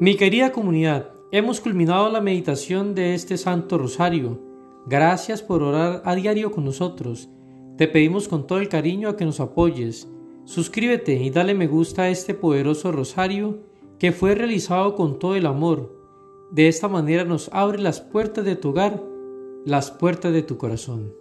Mi querida comunidad, hemos culminado la meditación de este Santo Rosario. Gracias por orar a diario con nosotros. Te pedimos con todo el cariño a que nos apoyes. Suscríbete y dale me gusta a este poderoso rosario que fue realizado con todo el amor. De esta manera nos abre las puertas de tu hogar, las puertas de tu corazón.